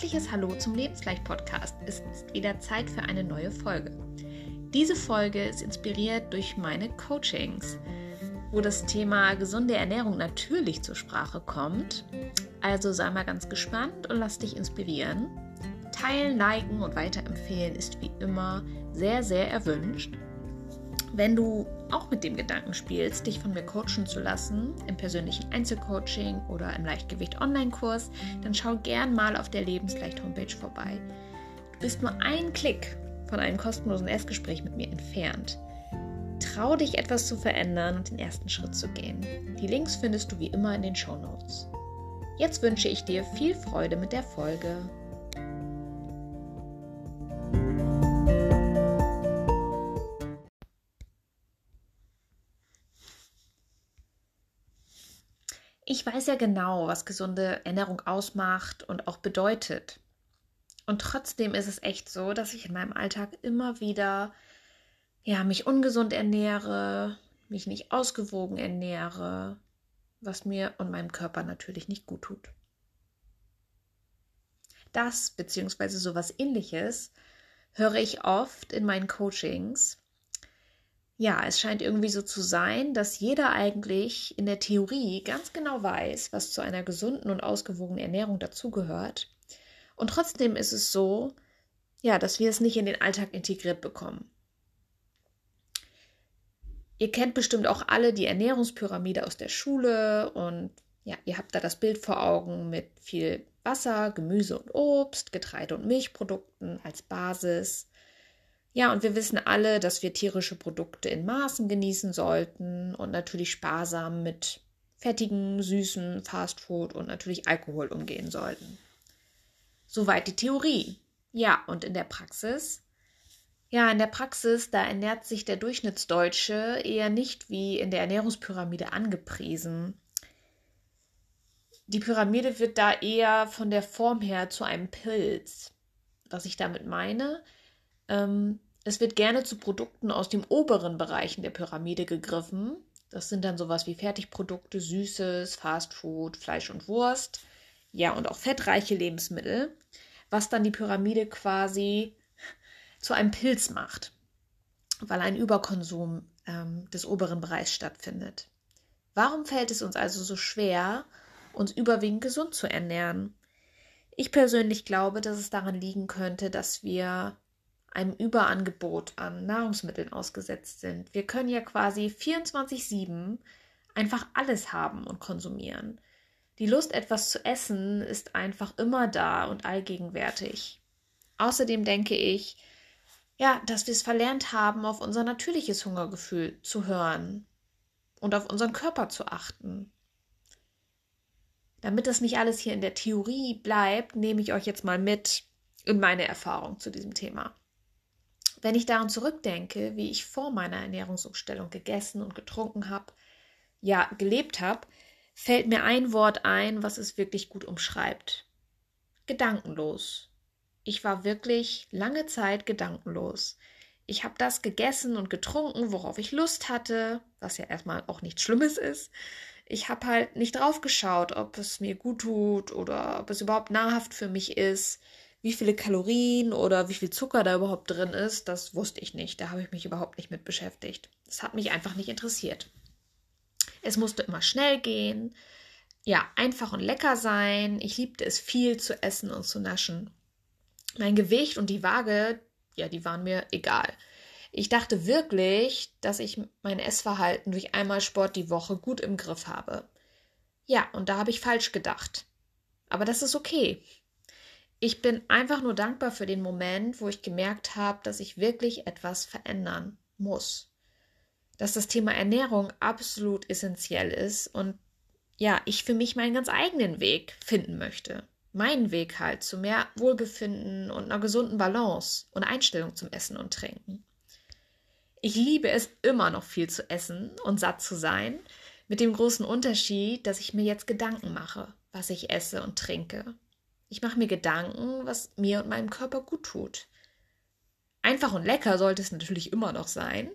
herzliches Hallo zum Lebensleicht Podcast. Es ist wieder Zeit für eine neue Folge. Diese Folge ist inspiriert durch meine Coachings, wo das Thema gesunde Ernährung natürlich zur Sprache kommt. Also sei mal ganz gespannt und lass dich inspirieren. Teilen, liken und weiterempfehlen ist wie immer sehr, sehr erwünscht. Wenn du auch mit dem Gedanken spielst, dich von mir coachen zu lassen, im persönlichen Einzelcoaching oder im Leichtgewicht Online-Kurs, dann schau gern mal auf der Lebensleicht Homepage vorbei. Du bist nur einen Klick von einem kostenlosen Erstgespräch mit mir entfernt. Trau dich etwas zu verändern und den ersten Schritt zu gehen. Die Links findest du wie immer in den Show Notes. Jetzt wünsche ich dir viel Freude mit der Folge. Weiß ja genau, was gesunde Ernährung ausmacht und auch bedeutet. Und trotzdem ist es echt so, dass ich in meinem Alltag immer wieder ja, mich ungesund ernähre, mich nicht ausgewogen ernähre, was mir und meinem Körper natürlich nicht gut tut. Das beziehungsweise sowas ähnliches höre ich oft in meinen Coachings ja, es scheint irgendwie so zu sein, dass jeder eigentlich in der Theorie ganz genau weiß, was zu einer gesunden und ausgewogenen Ernährung dazugehört. Und trotzdem ist es so, ja, dass wir es nicht in den Alltag integriert bekommen. Ihr kennt bestimmt auch alle die Ernährungspyramide aus der Schule und ja, ihr habt da das Bild vor Augen mit viel Wasser, Gemüse und Obst, Getreide und Milchprodukten als Basis. Ja, und wir wissen alle, dass wir tierische Produkte in Maßen genießen sollten und natürlich sparsam mit fettigen, süßen Fastfood und natürlich Alkohol umgehen sollten. Soweit die Theorie. Ja, und in der Praxis? Ja, in der Praxis, da ernährt sich der Durchschnittsdeutsche eher nicht wie in der Ernährungspyramide angepriesen. Die Pyramide wird da eher von der Form her zu einem Pilz. Was ich damit meine, ähm, es wird gerne zu Produkten aus den oberen Bereichen der Pyramide gegriffen. Das sind dann sowas wie Fertigprodukte, Süßes, Fastfood, Fleisch und Wurst. Ja, und auch fettreiche Lebensmittel, was dann die Pyramide quasi zu einem Pilz macht, weil ein Überkonsum ähm, des oberen Bereichs stattfindet. Warum fällt es uns also so schwer, uns überwiegend gesund zu ernähren? Ich persönlich glaube, dass es daran liegen könnte, dass wir einem Überangebot an Nahrungsmitteln ausgesetzt sind. Wir können ja quasi 24-7 einfach alles haben und konsumieren. Die Lust, etwas zu essen, ist einfach immer da und allgegenwärtig. Außerdem denke ich, ja, dass wir es verlernt haben, auf unser natürliches Hungergefühl zu hören und auf unseren Körper zu achten. Damit das nicht alles hier in der Theorie bleibt, nehme ich euch jetzt mal mit in meine Erfahrung zu diesem Thema. Wenn ich daran zurückdenke, wie ich vor meiner Ernährungsumstellung gegessen und getrunken habe, ja, gelebt habe, fällt mir ein Wort ein, was es wirklich gut umschreibt. Gedankenlos. Ich war wirklich lange Zeit gedankenlos. Ich habe das gegessen und getrunken, worauf ich Lust hatte, was ja erstmal auch nichts Schlimmes ist. Ich habe halt nicht drauf geschaut, ob es mir gut tut oder ob es überhaupt nahrhaft für mich ist wie viele Kalorien oder wie viel Zucker da überhaupt drin ist, das wusste ich nicht. Da habe ich mich überhaupt nicht mit beschäftigt. Das hat mich einfach nicht interessiert. Es musste immer schnell gehen, ja, einfach und lecker sein. Ich liebte es viel zu essen und zu naschen. Mein Gewicht und die Waage, ja, die waren mir egal. Ich dachte wirklich, dass ich mein Essverhalten durch einmal Sport die Woche gut im Griff habe. Ja, und da habe ich falsch gedacht. Aber das ist okay ich bin einfach nur dankbar für den Moment, wo ich gemerkt habe, dass ich wirklich etwas verändern muss. Dass das Thema Ernährung absolut essentiell ist und ja, ich für mich meinen ganz eigenen Weg finden möchte. Meinen Weg halt zu mehr Wohlbefinden und einer gesunden Balance und Einstellung zum Essen und Trinken. Ich liebe es immer noch viel zu essen und satt zu sein, mit dem großen Unterschied, dass ich mir jetzt Gedanken mache, was ich esse und trinke ich mache mir Gedanken, was mir und meinem Körper gut tut. Einfach und lecker sollte es natürlich immer noch sein,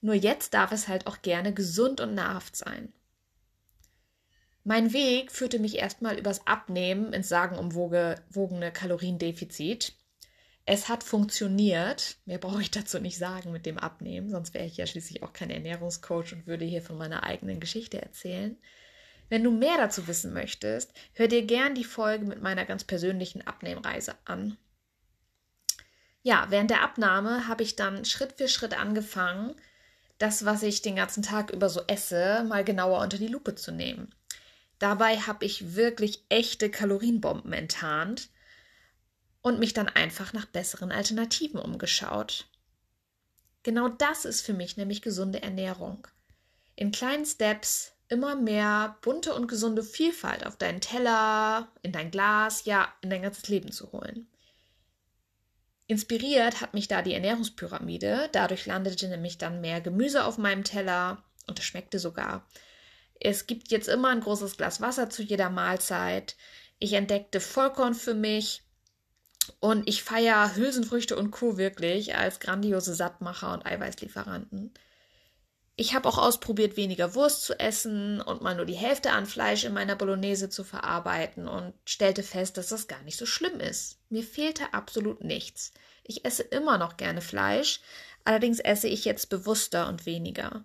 nur jetzt darf es halt auch gerne gesund und nahrhaft sein. Mein Weg führte mich erstmal übers Abnehmen ins sagenumwogene Kaloriendefizit. Es hat funktioniert. Mehr brauche ich dazu nicht sagen mit dem Abnehmen, sonst wäre ich ja schließlich auch kein Ernährungscoach und würde hier von meiner eigenen Geschichte erzählen. Wenn du mehr dazu wissen möchtest, hör dir gern die Folge mit meiner ganz persönlichen Abnehmreise an. Ja, während der Abnahme habe ich dann Schritt für Schritt angefangen, das, was ich den ganzen Tag über so esse, mal genauer unter die Lupe zu nehmen. Dabei habe ich wirklich echte Kalorienbomben enttarnt und mich dann einfach nach besseren Alternativen umgeschaut. Genau das ist für mich nämlich gesunde Ernährung. In kleinen Steps immer mehr bunte und gesunde Vielfalt auf deinen Teller, in dein Glas, ja, in dein ganzes Leben zu holen. Inspiriert hat mich da die Ernährungspyramide. Dadurch landete nämlich dann mehr Gemüse auf meinem Teller und es schmeckte sogar. Es gibt jetzt immer ein großes Glas Wasser zu jeder Mahlzeit. Ich entdeckte Vollkorn für mich und ich feiere Hülsenfrüchte und Co. wirklich als grandiose Sattmacher und Eiweißlieferanten. Ich habe auch ausprobiert, weniger Wurst zu essen und mal nur die Hälfte an Fleisch in meiner Bolognese zu verarbeiten und stellte fest, dass das gar nicht so schlimm ist. Mir fehlte absolut nichts. Ich esse immer noch gerne Fleisch, allerdings esse ich jetzt bewusster und weniger.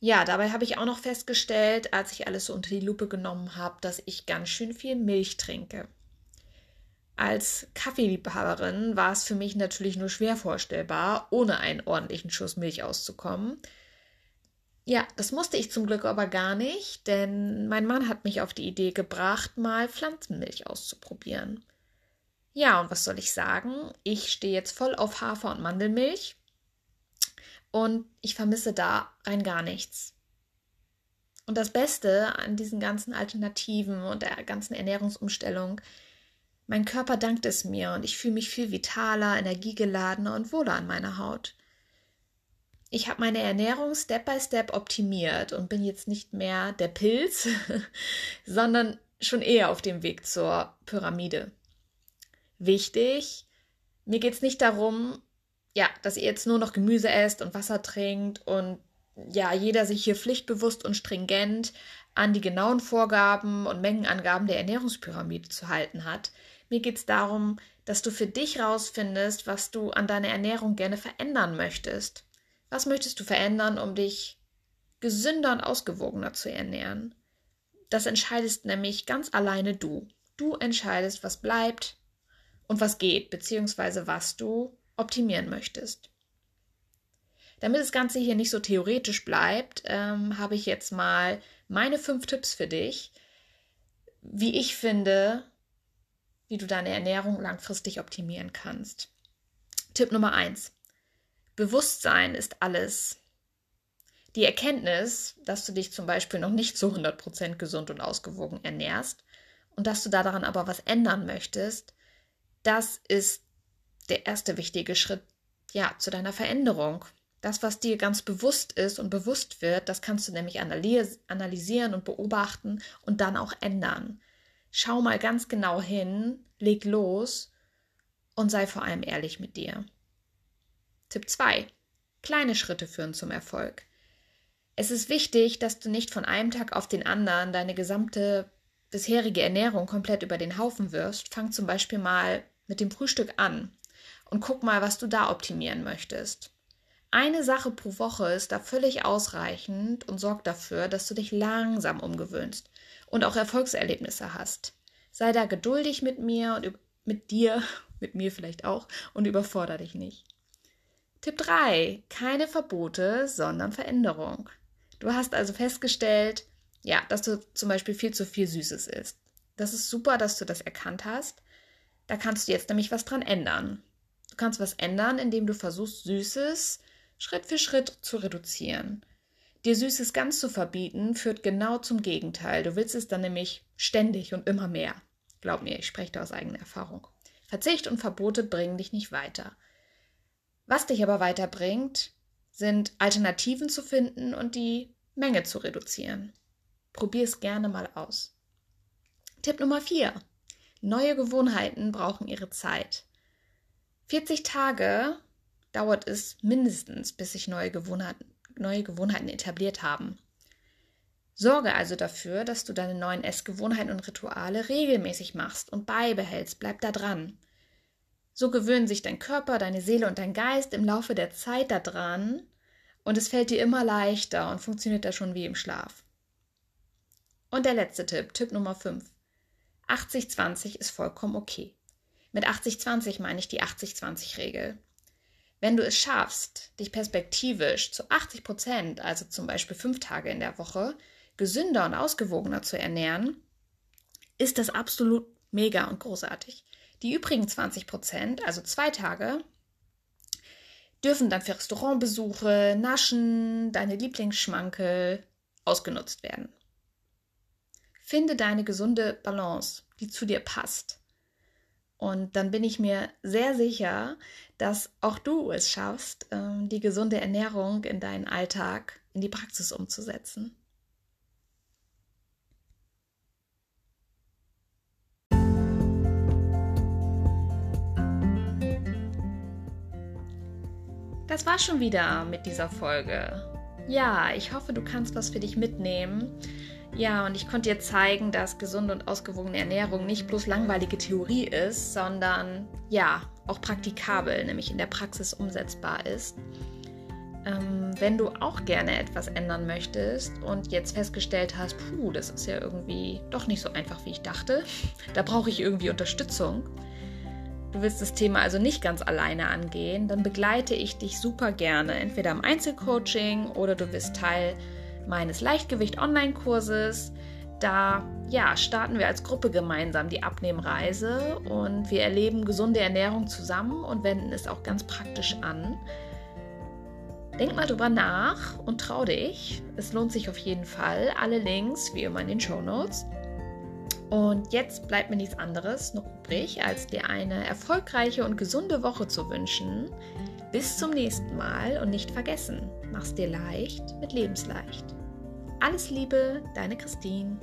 Ja, dabei habe ich auch noch festgestellt, als ich alles so unter die Lupe genommen habe, dass ich ganz schön viel Milch trinke. Als Kaffeeliebhaberin war es für mich natürlich nur schwer vorstellbar, ohne einen ordentlichen Schuss Milch auszukommen. Ja, das musste ich zum Glück aber gar nicht, denn mein Mann hat mich auf die Idee gebracht, mal Pflanzenmilch auszuprobieren. Ja, und was soll ich sagen? Ich stehe jetzt voll auf Hafer- und Mandelmilch und ich vermisse da rein gar nichts. Und das Beste an diesen ganzen Alternativen und der ganzen Ernährungsumstellung mein Körper dankt es mir und ich fühle mich viel vitaler, energiegeladener und wohler an meiner Haut. Ich habe meine Ernährung Step by Step optimiert und bin jetzt nicht mehr der Pilz, sondern schon eher auf dem Weg zur Pyramide. Wichtig, mir geht es nicht darum, ja, dass ihr jetzt nur noch Gemüse esst und Wasser trinkt und ja, jeder sich hier pflichtbewusst und stringent an die genauen Vorgaben und Mengenangaben der Ernährungspyramide zu halten hat. Mir geht es darum, dass du für dich rausfindest, was du an deiner Ernährung gerne verändern möchtest. Was möchtest du verändern, um dich gesünder und ausgewogener zu ernähren? Das entscheidest nämlich ganz alleine du. Du entscheidest, was bleibt und was geht, beziehungsweise was du optimieren möchtest. Damit das Ganze hier nicht so theoretisch bleibt, ähm, habe ich jetzt mal meine fünf Tipps für dich, wie ich finde, wie du deine Ernährung langfristig optimieren kannst. Tipp Nummer eins: Bewusstsein ist alles. Die Erkenntnis, dass du dich zum Beispiel noch nicht zu 100% gesund und ausgewogen ernährst und dass du daran aber was ändern möchtest, das ist der erste wichtige Schritt ja, zu deiner Veränderung. Das, was dir ganz bewusst ist und bewusst wird, das kannst du nämlich analysieren und beobachten und dann auch ändern. Schau mal ganz genau hin, leg los und sei vor allem ehrlich mit dir. Tipp 2. Kleine Schritte führen zum Erfolg. Es ist wichtig, dass du nicht von einem Tag auf den anderen deine gesamte bisherige Ernährung komplett über den Haufen wirst. Fang zum Beispiel mal mit dem Frühstück an und guck mal, was du da optimieren möchtest. Eine Sache pro Woche ist da völlig ausreichend und sorgt dafür, dass du dich langsam umgewöhnst und auch Erfolgserlebnisse hast. Sei da geduldig mit mir und mit dir, mit mir vielleicht auch und überfordere dich nicht. Tipp 3. Keine Verbote, sondern Veränderung. Du hast also festgestellt, ja, dass du zum Beispiel viel zu viel Süßes isst. Das ist super, dass du das erkannt hast. Da kannst du jetzt nämlich was dran ändern. Du kannst was ändern, indem du versuchst, Süßes Schritt für Schritt zu reduzieren. Dir Süßes ganz zu verbieten, führt genau zum Gegenteil. Du willst es dann nämlich ständig und immer mehr. Glaub mir, ich spreche da aus eigener Erfahrung. Verzicht und Verbote bringen dich nicht weiter. Was dich aber weiterbringt, sind Alternativen zu finden und die Menge zu reduzieren. Probier es gerne mal aus. Tipp Nummer 4. Neue Gewohnheiten brauchen ihre Zeit. 40 Tage dauert es mindestens, bis sich neue Gewohnheiten, neue Gewohnheiten etabliert haben. Sorge also dafür, dass du deine neuen Essgewohnheiten und Rituale regelmäßig machst und beibehältst. Bleib da dran. So gewöhnen sich dein Körper, deine Seele und dein Geist im Laufe der Zeit daran und es fällt dir immer leichter und funktioniert da schon wie im Schlaf. Und der letzte Tipp, Tipp Nummer 5. 80-20 ist vollkommen okay. Mit 80-20 meine ich die 80-20-Regel. Wenn du es schaffst, dich perspektivisch zu 80 Prozent, also zum Beispiel fünf Tage in der Woche, gesünder und ausgewogener zu ernähren, ist das absolut mega und großartig. Die übrigen 20 Prozent, also zwei Tage, dürfen dann für Restaurantbesuche, Naschen, deine Lieblingsschmankel ausgenutzt werden. Finde deine gesunde Balance, die zu dir passt. Und dann bin ich mir sehr sicher, dass auch du es schaffst, ähm, die gesunde Ernährung in deinen Alltag, in die Praxis umzusetzen. Das war schon wieder mit dieser Folge. Ja, ich hoffe, du kannst was für dich mitnehmen. Ja, und ich konnte dir zeigen, dass gesunde und ausgewogene Ernährung nicht bloß langweilige Theorie ist, sondern ja, auch praktikabel, nämlich in der Praxis umsetzbar ist. Ähm, wenn du auch gerne etwas ändern möchtest und jetzt festgestellt hast, puh, das ist ja irgendwie doch nicht so einfach, wie ich dachte, da brauche ich irgendwie Unterstützung. Du willst das Thema also nicht ganz alleine angehen, dann begleite ich dich super gerne, entweder im Einzelcoaching oder du bist Teil meines Leichtgewicht-Online-Kurses. Da ja, starten wir als Gruppe gemeinsam die Abnehmreise und wir erleben gesunde Ernährung zusammen und wenden es auch ganz praktisch an. Denk mal drüber nach und trau dich. Es lohnt sich auf jeden Fall. Alle Links wie immer in den Show Notes. Und jetzt bleibt mir nichts anderes noch übrig, als dir eine erfolgreiche und gesunde Woche zu wünschen. Bis zum nächsten Mal und nicht vergessen, mach's dir leicht mit Lebensleicht. Alles Liebe, deine Christine.